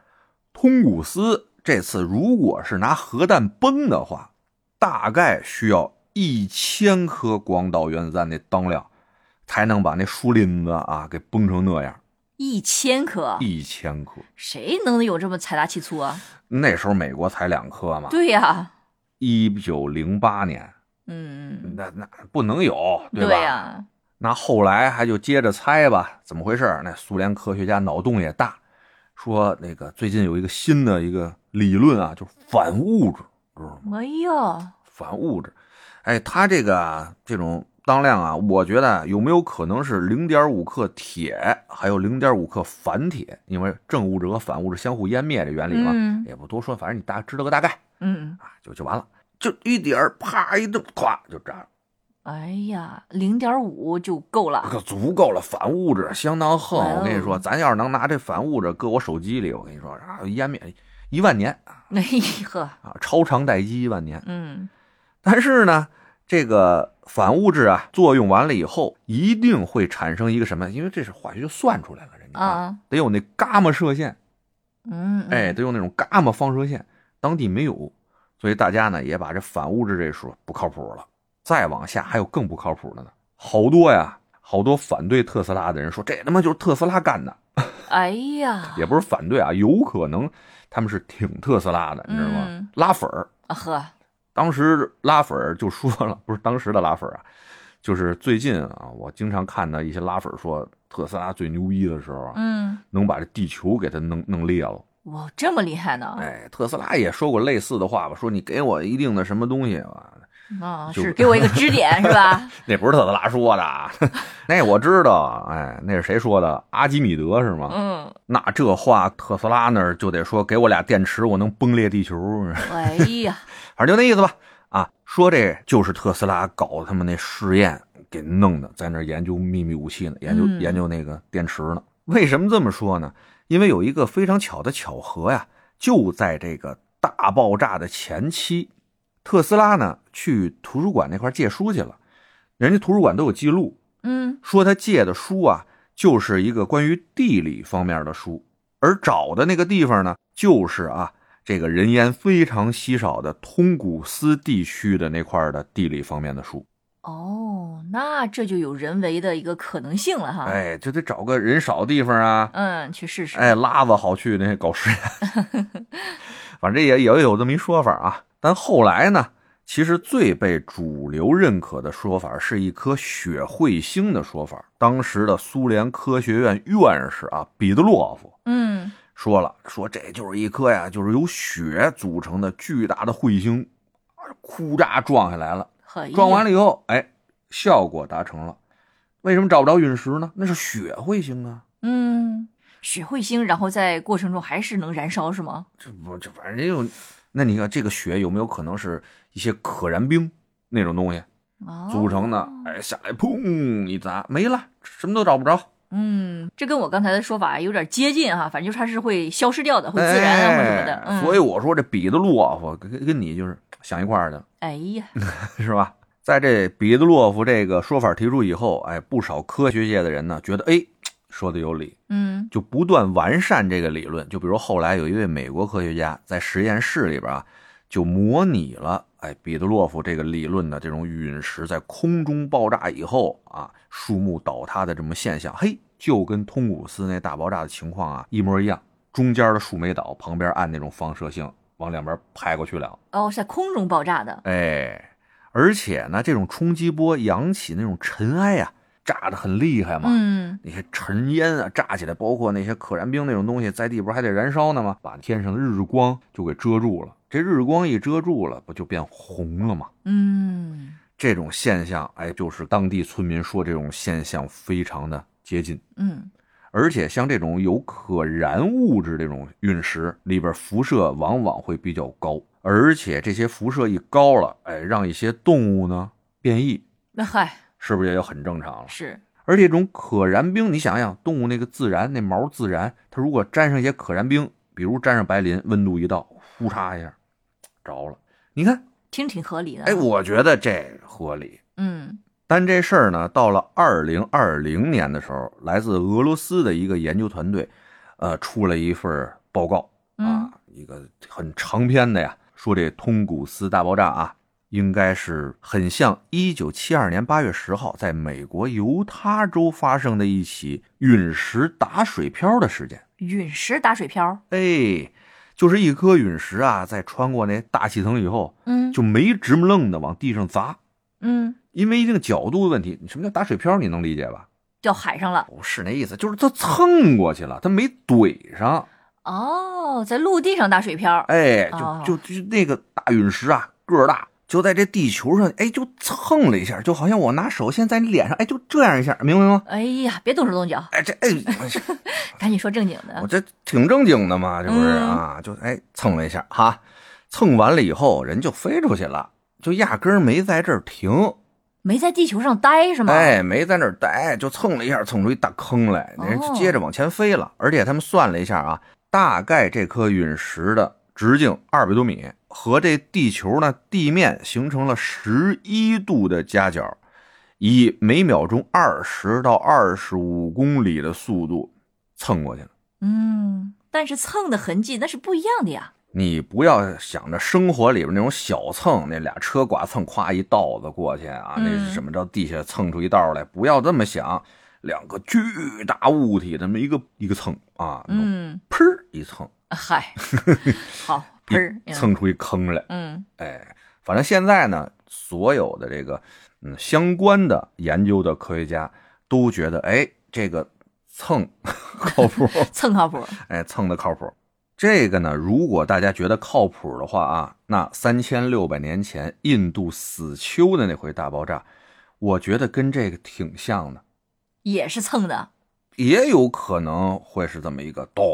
通古斯这次如果是拿核弹崩的话，大概需要一千颗广岛原子弹的当量，才能把那树林子啊给崩成那样。一千颗，一千颗，谁能有这么财大气粗啊？那时候美国才两颗嘛。对呀、一九零八年，嗯，那那不能有，对吧？呀、那后来还就接着猜吧，怎么回事？那苏联科学家脑洞也大，说那个最近有一个新的一个理论啊，就是反物质，知道吗？哎呦，反物质，哎，它这个这种当量啊，我觉得有没有可能是零点五克铁，还有零点五克反铁？因为正物质和反物质相互湮灭这原理嘛，嗯也不多说，反正你大知道个大概嗯，啊，就就完了，就一点儿啪一顿，咵就炸了。哎呀，零点五就够了。可足够了，反物质相当横。我跟你说，咱要是能拿这反物质搁我手机里，我跟你说啊，湮灭一万年哎呵，啊，超长待机一万年。嗯，但是呢，这个反物质啊，作用完了以后，一定会产生一个什么？因为这是化学就算出来了，人家啊，得有那伽马射线，嗯，嗯哎，，得用那种伽马放射线，当地没有，所以大家呢也把这反物质这说不靠谱了。再往下还有更不靠谱的呢，好多呀，好多反对特斯拉的人说这他妈就是特斯拉干的，哎呀，也不是反对啊，有可能他们是挺特斯拉的，你知道吗？嗯。拉粉儿，啊呵，当时拉粉儿就说了，不是当时的拉粉儿啊，就是最近啊，我经常看到一些拉粉儿说特斯拉最牛逼的时候啊，嗯，能把这地球给它弄弄裂了。哇，这么厉害呢？哎，特斯拉也说过类似的话吧，说你给我一定的什么东西啊，啊，就是给我一个支点是吧？那不是特斯拉说的，那我知道，哎，那是谁说的？阿基米德是吗？嗯，那这话特斯拉那儿就得说，给我俩电池，我能崩裂地球。哎呀，反正就那意思吧。啊，说这就是特斯拉搞他们那试验给弄的，在那儿研究秘密武器呢，研究、嗯研究那个电池呢。为什么这么说呢？因为有一个非常巧的巧合呀，就在这个大爆炸的前期，特斯拉呢去图书馆那块借书去了，人家图书馆都有记录，嗯说他借的书啊，就是一个关于地理方面的书，而找的那个地方呢，就是啊，这个人烟非常稀少的通古斯地区的那块的地理方面的书。哦，那这就有人为的一个可能性了哈。哎，就得找个人少的地方啊，嗯，去试试。哎，拉子好去那搞实验。反正也也有这么一说法啊。但后来呢，其实最被主流认可的说法是一颗血彗星的说法。当时的苏联科学院院士啊，彼得洛夫嗯，说了，说这就是一颗呀，就是由血组成的巨大的彗星，哭嚓撞下来了。撞完了以后，哎，效果达成了。为什么找不着陨石呢？那是血彗星啊。嗯，血彗星，然后在过程中还是能燃烧是吗？这不这反正有，那你看这个雪有没有可能是一些可燃冰那种东西哦，组成的？哎，下来砰一砸没了，什么都找不着，嗯，这跟我刚才的说法有点接近哈，反正就是它是会消失掉的，会自燃啊或什么的。所以我说这彼得洛夫跟跟跟你就是想一块儿的，哎呀，是吧？在这彼得洛夫这个说法提出以后，哎，不少科学界的人呢觉得，哎，说的有理，嗯就不断完善这个理论。就比如后来有一位美国科学家在实验室里边啊，就模拟了哎彼得洛夫这个理论的这种陨石在空中爆炸以后啊，树木倒塌的这么现象。嘿，就跟通古斯那大爆炸的情况啊一模一样，中间的树没倒，旁边按那种放射性往两边拍过去了。哦，是在空中爆炸的。哎，而且呢，这种冲击波扬起那种尘埃啊，炸得很厉害嘛。嗯，那些尘烟啊，炸起来，包括那些可燃冰那种东西，在地不是还得燃烧呢吗？把天上的日光就给遮住了。这日光一遮住了，不就变红了吗？嗯这种现象，哎，就是当地村民说这种现象非常的接近。嗯而且像这种有可燃物质这种陨石里边辐射往往会比较高，而且这些辐射一高了，哎，让一些动物呢变异，那嗨是不是也就很正常了？是，而且这种可燃冰，你想想，动物那个自燃那毛自燃，它如果沾上一些可燃冰，比如沾上白磷，温度一到，呼嚓一下着了。你看，听挺合理的。哎，我觉得这合理。嗯但这事儿呢，到了二零二零年的时候，来自俄罗斯的一个研究团队，呃，出了一份报告嗯啊，一个很长篇的呀，说这通古斯大爆炸啊，应该是很像一九七二年八月十号在美国犹他州发生的一起陨石打水漂的事件。陨石打水漂。哎，就是一颗陨石啊，在穿过那大气层以后，嗯就没直目愣的往地上砸，嗯，因为一定角度的问题。什么叫打水漂？你能理解吧？掉海上了。不是那意思，就是它蹭过去了，它没怼上。哦，在陆地上打水漂。哎，哦就就就那个大陨石啊，个儿大，就在这地球上，哎，就蹭了一下，就好像我拿手先在你脸上，哎，就这样一下，明白吗？哎呀，别动手动脚，哎，这哎，赶紧说正经的。我这挺正经的嘛，这不是嗯啊？就哎蹭了一下哈，蹭完了以后，人就飞出去了，就压根儿没在这儿停，没在地球上待是吗？哎，没在那儿待，就蹭了一下，蹭出一大坑来，人接着往前飞了。而且他们算了一下啊，大概这颗陨石的直径二百多米，和这地球呢地面形成了十一度的夹角，以每秒钟二十到二十五公里的速度蹭过去了。嗯，但是蹭的痕迹那是不一样的呀。你不要想着生活里边那种小蹭，那俩车剐蹭，咵一道子过去啊，那是怎么着？地下蹭出一道来，不要这么想。两个巨大物体这么一个一个蹭啊，嗯，砰一蹭，嗨，好，一喷蹭出一坑来。嗯哎，反正现在呢，所有的这个嗯相关的研究的科学家都觉得，哎，这个蹭 靠谱，蹭靠谱。哎，蹭的靠谱。这个呢，如果大家觉得靠谱的话啊，那三千六百年前印度死丘的那回大爆炸，我觉得跟这个挺像的，也是蹭的。也有可能会是这么一个咚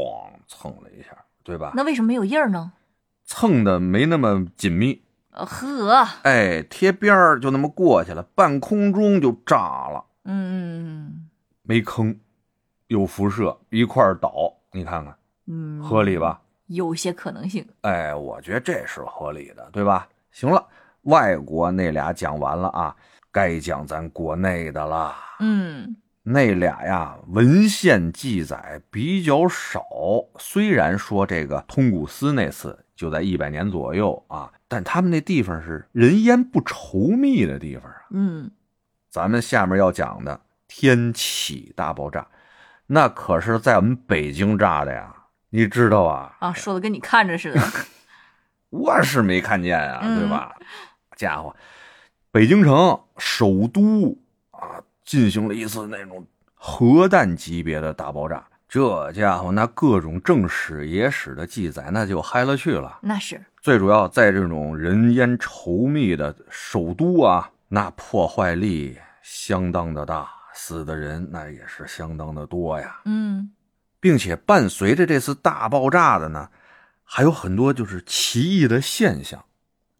蹭了一下，对吧？那为什么没有印儿呢？蹭的没那么紧密，呃，呵，哎，贴边儿就那么过去了，半空中就炸了，嗯没坑，有辐射，一块儿倒，你看看嗯，合理吧？有些可能性。哎，我觉得这是合理的，对吧？行了，外国那俩讲完了啊，该讲咱国内的了。嗯那俩呀，文献记载比较少。虽然说这个通古斯那次就在一百年左右啊，但他们那地方是人烟不稠密的地方啊。嗯，咱们下面要讲的天启大爆炸，那可是在我们北京炸的呀，你知道啊？啊，说的跟你看着似的。我是没看见啊，嗯对吧？家伙，北京城首都啊，进行了一次那种核弹级别的大爆炸。这家伙，那各种正史野史的记载，那就嗨了去了。那是，最主要在这种人烟稠密的首都啊，那破坏力相当的大，死的人那也是相当的多呀。嗯并且伴随着这次大爆炸的呢，还有很多就是奇异的现象。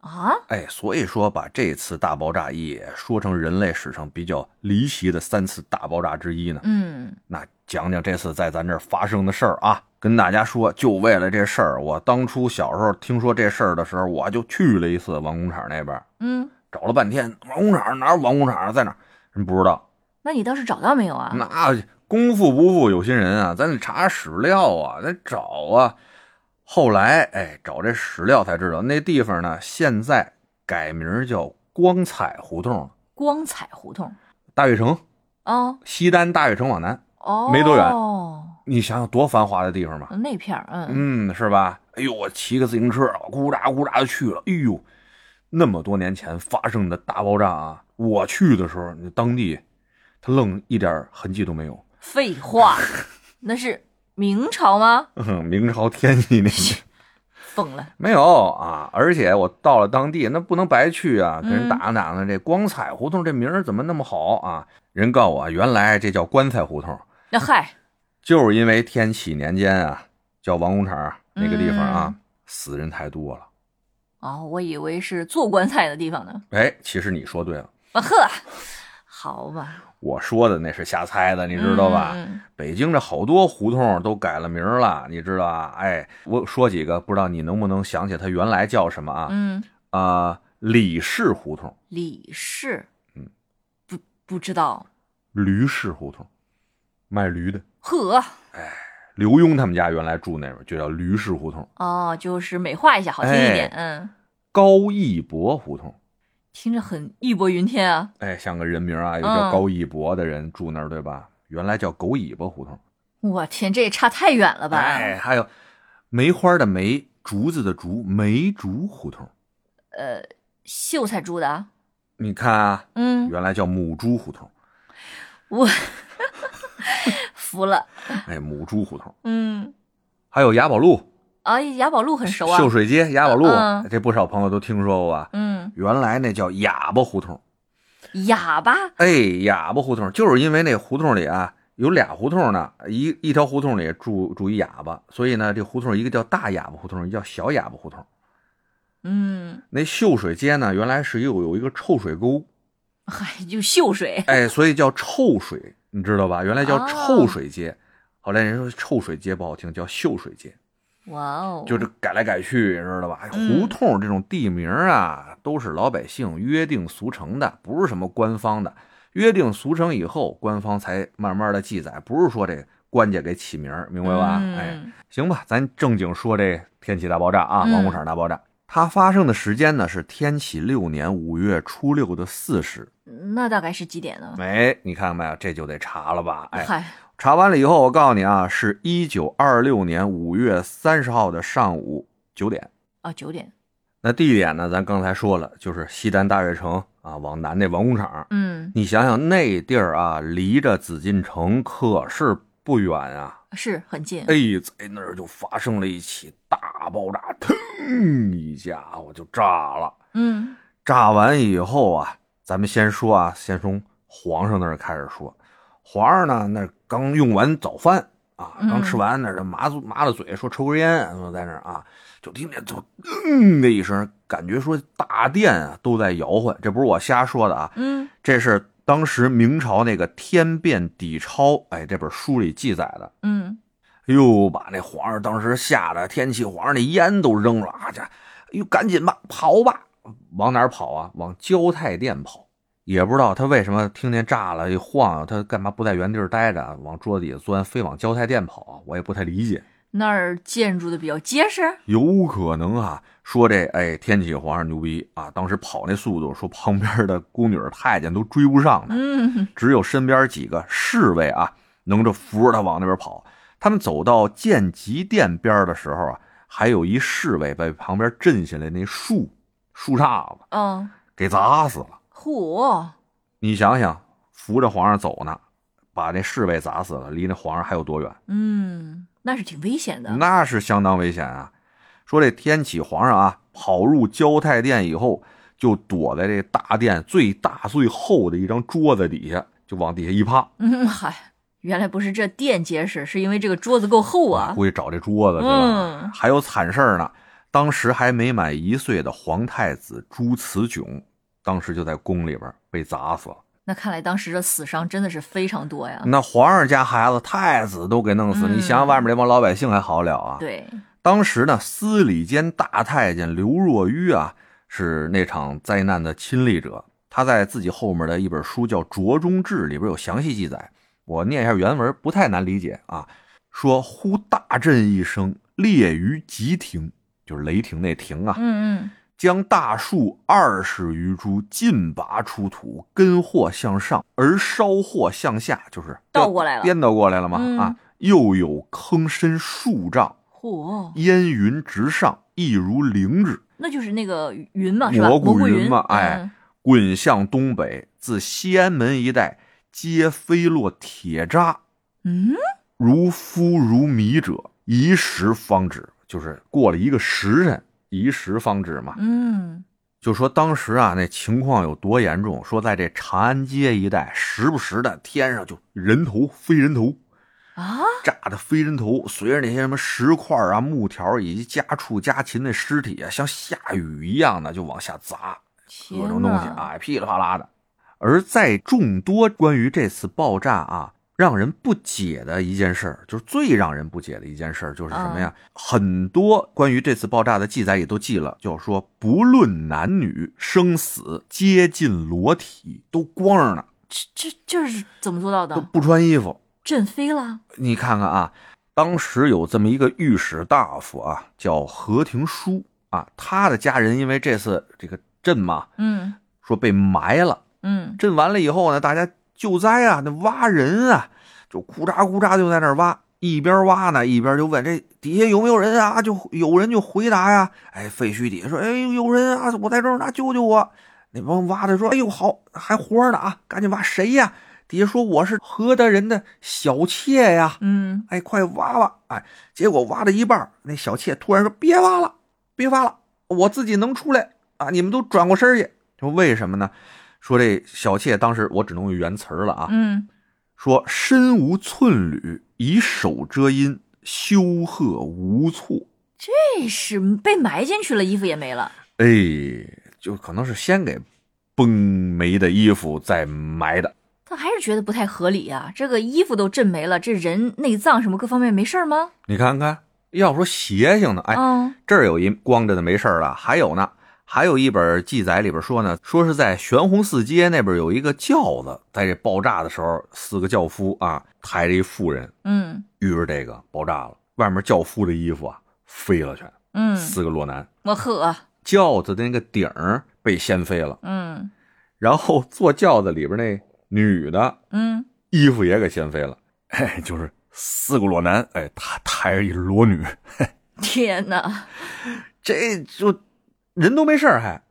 啊，哎，所以说把这次大爆炸也说成人类史上比较离奇的三次大爆炸之一呢。嗯那讲讲这次在咱这儿发生的事儿啊，跟大家说，就为了这事儿，我当初小时候听说这事儿的时候，我就去了一次王工厂那边，嗯，找了半天，王工厂哪有王工厂啊在哪？人不知道。那你倒是找到没有啊？那功夫不负有心人啊，咱得查史料啊，得找啊。后来，哎，找这史料才知道，那地方呢，现在改名叫光彩胡同，光彩胡同。大悦城哦西单大悦城往南，哦，没多远哦，你想想多繁华的地方吧？那片儿，嗯嗯，是吧？哎呦，我骑个自行车，咕喳咕喳就去了。哎呦，那么多年前发生的大爆炸啊！我去的时候，那当地他愣一点痕迹都没有。废话，那是明朝吗？嗯，明朝天启年间疯了。没有啊！而且我到了当地，那不能白去啊，跟人嗯打听打听，这光彩胡同这名儿怎么那么好啊？人告诉我，原来这叫棺材胡同，那嗨，就是因为天启年间啊，叫王工厂那个地方啊，嗯死人太多了。哦，我以为是做棺材的地方呢。哎，其实你说对了。啊呵，好吧，我说的那是瞎猜的，你知道吧？嗯北京这好多胡同都改了名了，你知道吧？哎，我说几个，不知道你能不能想起它原来叫什么啊？嗯，啊、李氏胡同、李氏，嗯，不不知道。驴氏胡同，卖驴的。呵，哎刘墉他们家原来住那边，就叫驴氏胡同。哦，就是美化一下，好听一点。哎嗯，高义博胡同，听着很义薄云天啊。哎，像个人名啊，有叫嗯高义博的人住那儿，对吧？原来叫狗尾巴胡同。我天，这也差太远了吧？哎，还有梅花的梅，竹子的竹，梅竹胡同。呃，秀才住的。你看啊，嗯，原来叫母猪胡同。我 服了。哎，母猪胡同，嗯，还有雅宝路、啊，雅宝路很熟啊。秀水街、雅宝路，嗯这不少朋友都听说过吧？嗯，原来那叫哑巴胡同。哑巴。哎，哑巴胡同就是因为那胡同里啊有俩胡同呢，一一条胡同里住住一哑巴，所以呢这胡同一个叫大哑巴胡同，一个叫小哑巴胡同。嗯，那秀水街呢，原来是有有一个臭水沟，嗨，就秀水。哎，所以叫臭水，你知道吧？原来叫哦臭水街，后来人说臭水街不好听，叫秀水街。哇哦，就这改来改去，知道吧？胡同这种地名啊，都是老百姓约定俗成的，不是什么官方的。约定俗成以后，官方才慢慢的记载，不是说这官家给起名，明白吧？嗯哎，行吧，咱正经说这天启大爆炸啊，嗯王工厂大爆炸。它发生的时间呢是天启六年五月初六的巳时。那大概是几点呢？哎，你看没有？这就得查了吧？哎，嗨，查完了以后，我告诉你啊，是一九二六年五月三十号的上午九点。啊，九点。那地点呢？咱刚才说了，就是西单大悦城啊，往南那王工厂。嗯，你想想那地儿啊，离着紫禁城可是不远啊，是很近。哎，在那儿就发生了一起大爆炸，腾一家伙就炸了。嗯炸完以后啊，咱们先说啊，先从皇上那儿开始说。皇上呢，那刚用完早饭啊，嗯刚吃完，那儿麻嘴麻了嘴，说抽根烟，说在那儿啊，就听见就嗯的一声，感觉说大殿啊都在摇晃。这不是我瞎说的啊，嗯这是当时明朝那个《天变底钞》哎这本书里记载的。嗯哎呦，把那皇上当时吓得天气，皇上那烟都扔了啊！这，哎呦，赶紧吧，跑吧！往哪儿跑啊？往交泰殿跑。也不知道他为什么听见炸了一晃，他干嘛不在原地儿待着，往桌子底下钻，非往交泰殿跑啊？我也不太理解。那儿建筑的比较结实。有可能啊，说这哎天启皇上牛逼啊，当时跑那速度，说旁边的宫女太监都追不上他。嗯只有身边几个侍卫啊，能着扶着他往那边跑。他们走到建极殿边的时候啊，还有一侍卫被旁边震下来那树树杈子嗯，给砸死了。嚯！你想想，扶着皇上走呢，把那侍卫砸死了，离那皇上还有多远？嗯，那是挺危险的。那是相当危险啊！说这天启皇上啊，跑入交泰殿以后，就躲在这大殿最大最厚的一张桌子底下，就往底下一趴。嗯，嗨，原来不是这殿结实，是因为这个桌子够厚啊。估计找这桌子去了。嗯还有惨事儿呢，当时还没满一岁的皇太子朱慈炯，当时就在宫里边被砸死了。那看来当时的死伤真的是非常多呀。那皇上家孩子、太子都给弄死，嗯你想想外面这帮老百姓还好了啊？对，当时呢，司礼监大太监刘若愚啊，是那场灾难的亲历者。他在自己后面的一本书叫《卓中志》里边有详细记载，我念一下原文，不太难理解啊。说忽大震一声，裂于急庭，就是雷霆那霆啊，嗯嗯将大树二十余株尽拔出土，根或向上，而梢或向下，就是倒过来了颠倒过来了嘛、嗯啊！又有坑深数丈，嗯，嚯，烟云直上，亦如灵芝，那就是那个云嘛，是吧？蘑菇菇云嘛哎嗯滚向东北，自西安门一带，皆飞落铁渣，嗯，如夫如米者，一时方止。就是过了一个时辰，一时方止嘛。嗯就说当时啊，那情况有多严重？说在这长安街一带，时不时的天上就人头飞人头，啊，炸的飞人头，随着那些什么石块啊、木条以及家畜家禽的尸体啊，像下雨一样的就往下砸，各种东西！啊，噼里啪啦的。而在众多关于这次爆炸啊，让人不解的一件事儿，就是最让人不解的一件事儿，就是什么呀？很多关于这次爆炸的记载也都记了，就是说不论男女生死，接近裸体，都光着呢，这这这是怎么做到的？都不穿衣服。震飞了？你看看啊，当时有这么一个御史大夫啊，叫何廷书啊，他的家人因为这次这个震嘛，嗯说被埋了。嗯震完了以后呢，大家救灾啊，那挖人啊，就咕喳咕喳就在那儿挖，一边挖呢，一边就问这底下有没有人啊？就有人就回答呀，哎，废墟底下说，哎，有人啊，我在这儿呢，救救我！那帮挖的说，哎呦，好，还活着呢啊，赶紧挖，谁呀？底下说我是何大人的小妾呀，嗯，哎，快挖挖！哎，结果挖了一半，那小妾突然说：“别挖了，别挖了，我自己能出来啊！你们都转过身去。”说为什么呢？说这小妾当时我只能用原词儿了啊，嗯，说身无寸缕，以手遮阴，羞贺无措。这是被埋进去了，衣服也没了。哎，就可能是先给崩没的衣服再埋的。他还是觉得不太合理啊！这个衣服都震没了，这人内脏什么各方面没事儿吗？你看看，要说邪性的，哎，嗯这儿有一光着的没事儿了，还有呢，还有一本记载里边说呢，说是在玄红寺街那边有一个轿子，在这爆炸的时候，四个轿夫啊抬着一妇人，嗯。遇着这个爆炸了，外面轿夫的衣服啊飞了全，嗯，四个裸男，我呵，轿子的那个顶儿被掀飞了，嗯。然后坐轿子里边那女的嗯，衣服也给掀飞了，哎，就是四个裸男，哎，他抬着一裸女，天哪，这就人都没事儿还。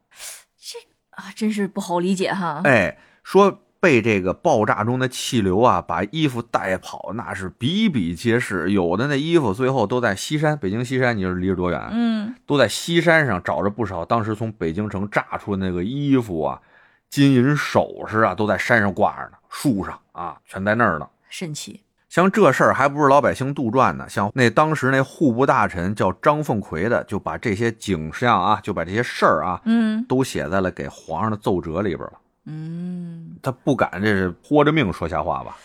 这啊，真是不好理解哈。哎，说被这个爆炸中的气流啊，把衣服带跑，那是比比皆是。有的那衣服最后都在西山，北京西山，你说离着多远？嗯，都在西山上找着不少当时从北京城炸出的那个衣服啊、金银首饰啊，都在山上挂着呢，树上啊，全在那儿呢。神奇。像这事儿还不是老百姓杜撰呢，像那当时那户部大臣叫张凤奎的，就把这些景象啊，就把这些事儿啊，嗯都写在了给皇上的奏折里边了。嗯，他不敢这是豁着命说瞎话吧？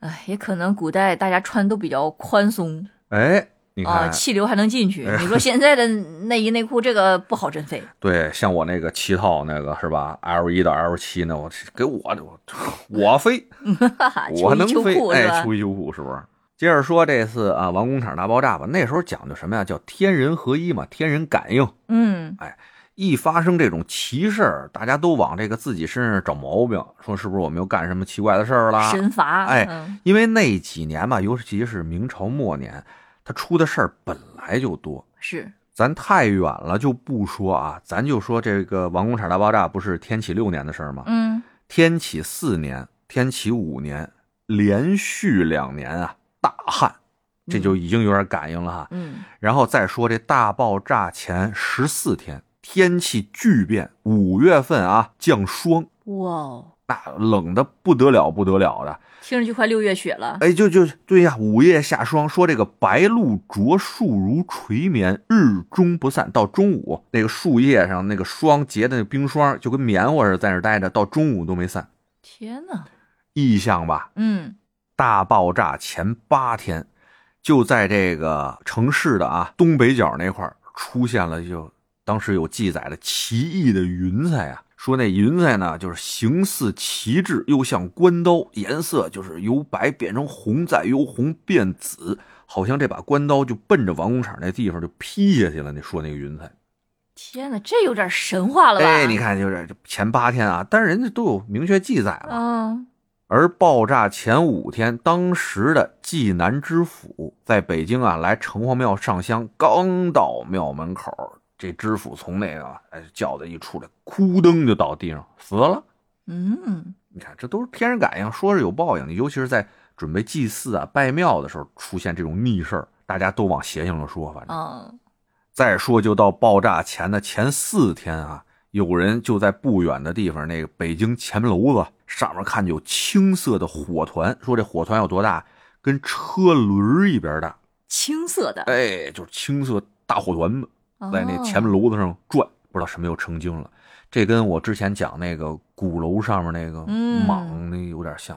哎，也可能古代大家穿都比较宽松哎，你啊，看，气流还能进去。你说 现在的内衣内裤这个不好真飞。对，像我那个七套那个是吧？L 一到 L 七呢，我给我我 我飞，我能飞哎，吧？秋衣秋裤是不是？接着说这次啊，王工厂大爆炸吧，那时候讲究什么呀？叫天人合一嘛，天人感应。嗯哎一发生这种奇事儿，大家都往这个自己身上找毛病，说是不是我们又干什么奇怪的事儿了？神罚。哎嗯因为那几年吧，尤其是明朝末年，他出的事儿本来就多。是咱太远了就不说啊，咱就说这个王工厂大爆炸不是天启六年的事儿吗？嗯天启四年、天启五年，连续两年啊大旱，这就已经有点感应了哈。嗯然后再说这大爆炸前十四天，天气巨变，五月份啊降霜，哇哦，那冷的不得了不得了的。听着就快六月雪了。哎，就就对呀，午夜下霜，说这个白露着树如垂棉，日中不散。到中午，那个树叶上那个霜结的那冰霜，就跟棉花似的，在那待着，到中午都没散。天哪！异象吧？嗯大爆炸前八天，就在这个城市的啊东北角那块儿出现了就，当时有记载的奇异的云彩啊，说那云彩呢就是形似旗帜，又像关刀，颜色就是由白变成红，再由红变紫，好像这把关刀就奔着王工厂那地方就劈下去了。你说那个云彩，天哪，这有点神话了吧？哎，你看就是这前八天啊，但是人家都有明确记载了。嗯，而爆炸前五天，当时的济南知府在北京啊来城隍庙上香，刚到庙门口，这知府从那个哎轿子一出来，哭噔就倒地上死了。嗯你看，这都是天人感应，说是有报应的，尤其是在准备祭祀啊、拜庙的时候出现这种逆事儿，大家都往邪性了说。反正啊，再说，就到爆炸前的前四天啊，有人就在不远的地方，那个北京前门楼子上面看见有青色的火团，说这火团有多大，跟车轮一边大，青色的，哎，就是青色大火团子，在那哦前面炉子上转，不知道什么又成精了。这跟我之前讲那个鼓楼上面那个嗯蟒那有点像，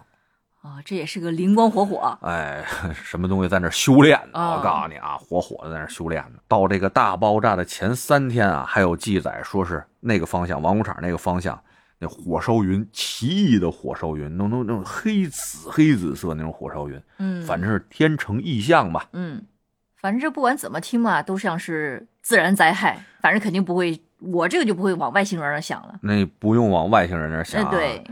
啊，这也是个灵光火火。哎，什么东西在那修炼呢？啊我告诉你啊，火火的在那修炼呢。到这个大爆炸的前三天啊，还有记载说是那个方向，王工厂那个方向，那火烧云，奇异的火烧云，弄弄那种黑紫黑紫色那种火烧云，嗯，反正是天成异象吧。嗯，反正这不管怎么听嘛，都像是自然灾害，反正肯定不会，我这个就不会往外星人那儿想了。那不用往外星人那儿想、哎，啊。对，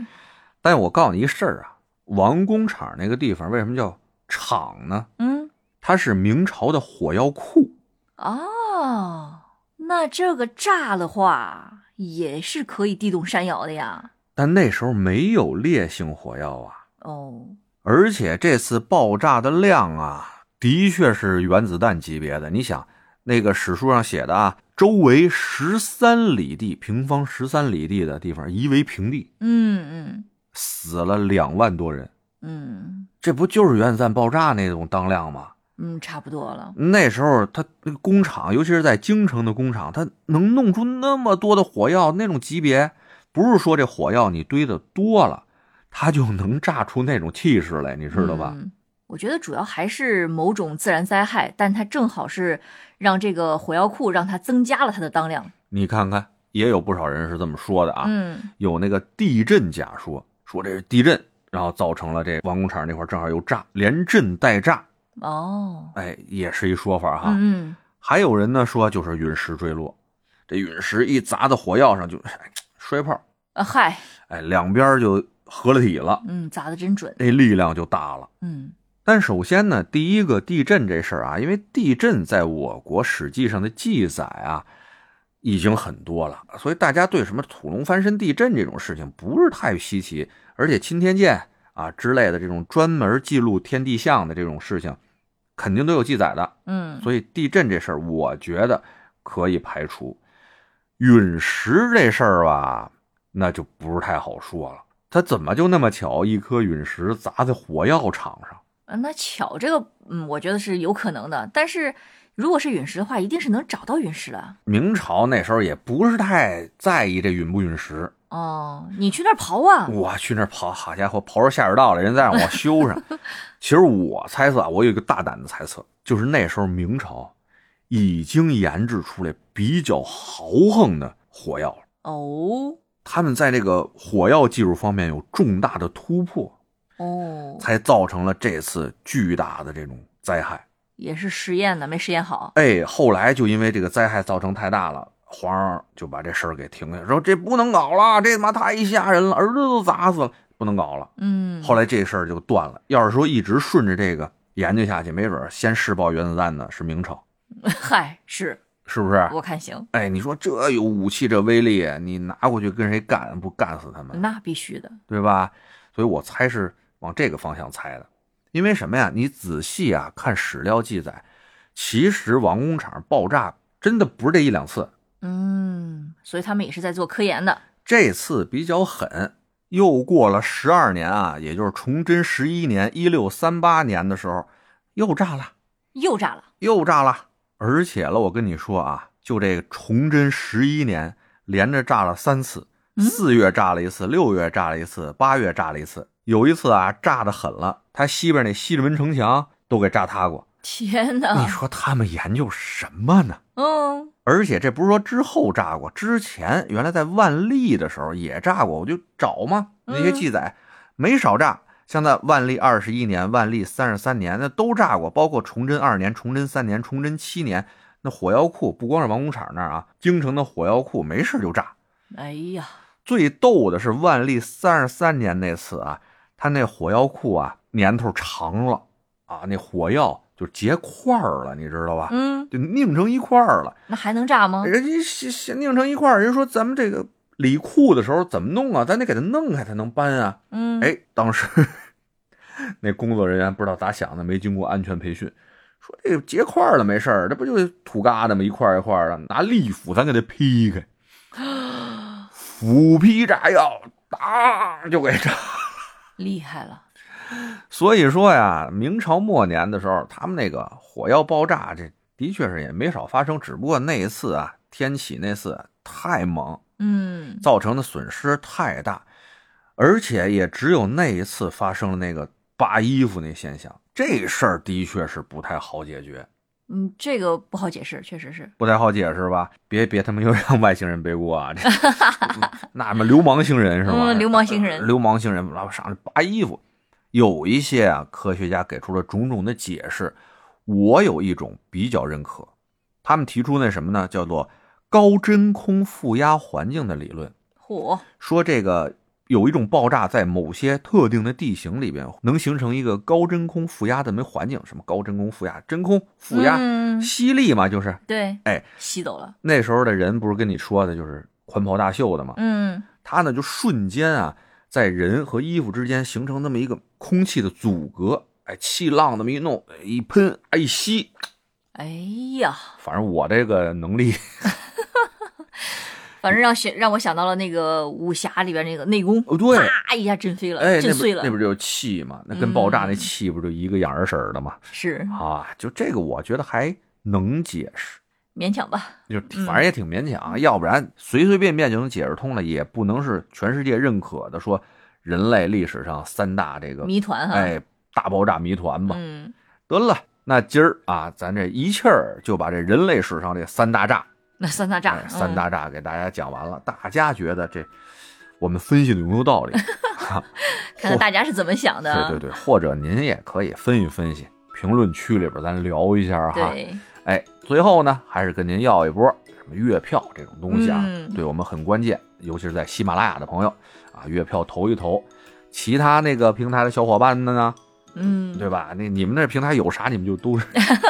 但我告诉你一事儿啊，王工厂那个地方为什么叫厂呢？嗯，它是明朝的火药库。哦，那这个炸的话也是可以地动山摇的呀。但那时候没有烈性火药啊，哦，而且这次爆炸的量啊，的确是原子弹级别的。你想，那个史书上写的啊，周围十三里地，平方十三里地的地方夷为平地，嗯嗯死了两万多人。嗯这不就是原子弹爆炸那种当量吗？嗯，差不多了。那时候他那个工厂，尤其是在京城的工厂，他能弄出那么多的火药，那种级别，不是说这火药你堆的多了，它就能炸出那种气势来，你知道吧？嗯我觉得主要还是某种自然灾害，但它正好是让这个火药库让它增加了它的当量。你看看，也有不少人是这么说的啊。嗯有那个地震假说，说这是地震，然后造成了这王工厂那块正好又炸，连震带炸，哦，哎，也是一说法哈。嗯还有人呢说就是陨石坠落，这陨石一砸到火药上就哎 摔炮，啊嗨，哎，两边就合了体了，嗯，砸的真准。这力量就大了。嗯但首先呢，第一个地震这事儿啊，因为地震在我国史记上的记载啊，已经很多了，所以大家对什么土龙翻身、地震这种事情不是太稀奇，而且钦天监啊之类的这种专门记录天地象的这种事情，肯定都有记载的。嗯，所以地震这事儿，我觉得可以排除。陨石这事儿吧，那就不是太好说了。它怎么就那么巧，一颗陨石砸在火药场上？啊，那巧这个，嗯，我觉得是有可能的。但是如果是陨石的话，一定是能找到陨石的。明朝那时候也不是太在意这陨不陨石。哦，你去那儿刨啊？我去那儿刨，好家伙，刨出下水道了，人再让我修上。其实我猜测啊，我有一个大胆的猜测，就是那时候明朝已经研制出来比较豪横的火药了。哦，他们在这个火药技术方面有重大的突破，哦，才造成了这次巨大的这种灾害。也是实验的，没实验好。哎，后来就因为这个灾害造成太大了，皇上就把这事儿给停下，说这不能搞了，这他妈太吓人了，儿子都砸死了，不能搞了。嗯，后来这事儿就断了。要是说一直顺着这个研究下去，没准儿先试爆原子弹的是明朝，嗨，是是不是？我看行，哎，你说这有武器，这威力，你拿过去跟谁干，不干死他们？那必须的。对吧？所以我猜是往这个方向猜的。因为什么呀？你仔细啊看史料记载，其实王工厂爆炸真的不是这一两次，嗯，所以他们也是在做科研的。这次比较狠。又过了十二年啊，也就是崇祯十一年（一六三八年）的时候，又炸了，又炸了。又炸了。而且了，我跟你说啊，就这个崇祯十一年，连着炸了三次，嗯四月炸了一次，六月炸了一次，八月炸了一次。有一次啊，炸的狠了，他西边那西直门城墙都给炸塌过。天你！说他们研究什么呢？嗯，而且这不是说之后炸过，之前原来在万历的时候也炸过，我就找嘛那些记载，没少炸。像在万历二十一年、万历三十三年，那都炸过，包括崇祯二年、崇祯三年、崇祯七年，那火药库不光是王工厂那儿啊，京城的火药库没事就炸。哎呀，最逗的是万历三十三年那次啊，他那火药库啊年头长了啊，那火药就结块儿了，你知道吧？嗯，就拧成一块儿了。那还能炸吗？人家拧成一块儿，人说咱们这个理库的时候怎么弄啊？咱得给它弄开才能搬啊。嗯，哎，当时 那工作人员不知道咋想的，没经过安全培训，说这个结块了没事儿，这不就是土疙瘩吗？一块一块的，拿利斧咱给它劈开，斧劈炸药，当就给炸。厉害了。所以说呀，明朝末年的时候，他们那个火药爆炸，这的确是也没少发生，只不过那一次啊，天启那次太猛，嗯，造成的损失太大，而且也只有那一次发生了那个扒衣服那现象，这事儿的确是不太好解决，嗯，这个不好解释，确实是。不太好解释吧？别别他妈又让外星人背锅啊！这那么流氓星人是吧？嗯流氓星人流氓星人，老上去扒衣服。有一些啊，科学家给出了种种的解释，我有一种比较认可。他们提出那什么呢？叫做高真空负压环境的理论。嚯，说这个有一种爆炸在某些特定的地形里边能形成一个高真空负压的这么环境，什么高真空负压、真空负压、嗯，吸力嘛，就是。对，哎，吸走了。那时候的人不是跟你说的，就是宽袍大袖的嘛，嗯，他呢就瞬间啊，在人和衣服之间形成那么一个空气的阻隔，哎，气浪那么一弄，哎一喷，哎一吸，哎呀，反正我这个能力，反正让想让我想到了那个武侠里边那个内功，哦对，啪一下震飞了，哎，震碎了。不那不就是气嘛？那跟爆炸那嗯气不就一个样儿的嘛？是啊，就这个我觉得还能解释，勉强吧。就嗯反正也挺勉强啊，要不然随随便便就能解释通了，也不能是全世界认可的说人类历史上三大这个谜团哈，哎大爆炸谜团嘛。嗯，得了，那今儿啊，咱这一气儿就把这人类史上这三大炸，那三大炸哎，三嗯大炸给大家讲完了，大家觉得这我们分析的有没有道理？看看大家是怎么想的。对对对，或者您也可以分析分析，评论区里边咱聊一下哈。对哎，最后呢，还是跟您要一波什么月票这种东西啊，嗯对我们很关键，尤其是在喜马拉雅的朋友啊，月票投一投。其他那个平台的小伙伴的呢，嗯，对吧？那你们那平台有啥，你们就都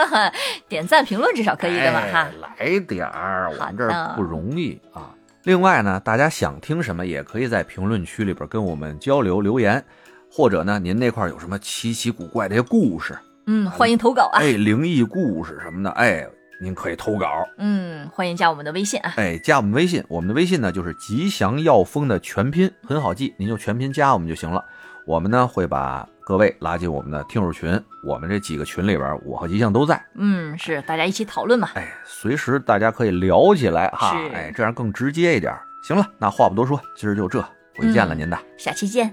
点赞评论至少可以的吧哈。来点儿，我们这儿不容易啊。另外呢，大家想听什么，也可以在评论区里边跟我们交流留言，或者呢，您那块儿有什么奇奇古怪的故事，嗯，欢迎投稿啊。哎，灵异故事什么的，哎，您可以投稿。嗯，欢迎加我们的微信啊。哎，加我们微信，我们的微信呢就是吉祥药风的全拼，很好记，您就全拼加我们就行了。我们呢会把各位拉进我们的听友群，我们这几个群里边，我和吉祥都在。嗯，是大家一起讨论嘛。哎，随时大家可以聊起来哈是，哎，这样更直接一点。行了，那话不多说，今儿就这，回见了您的。下期见。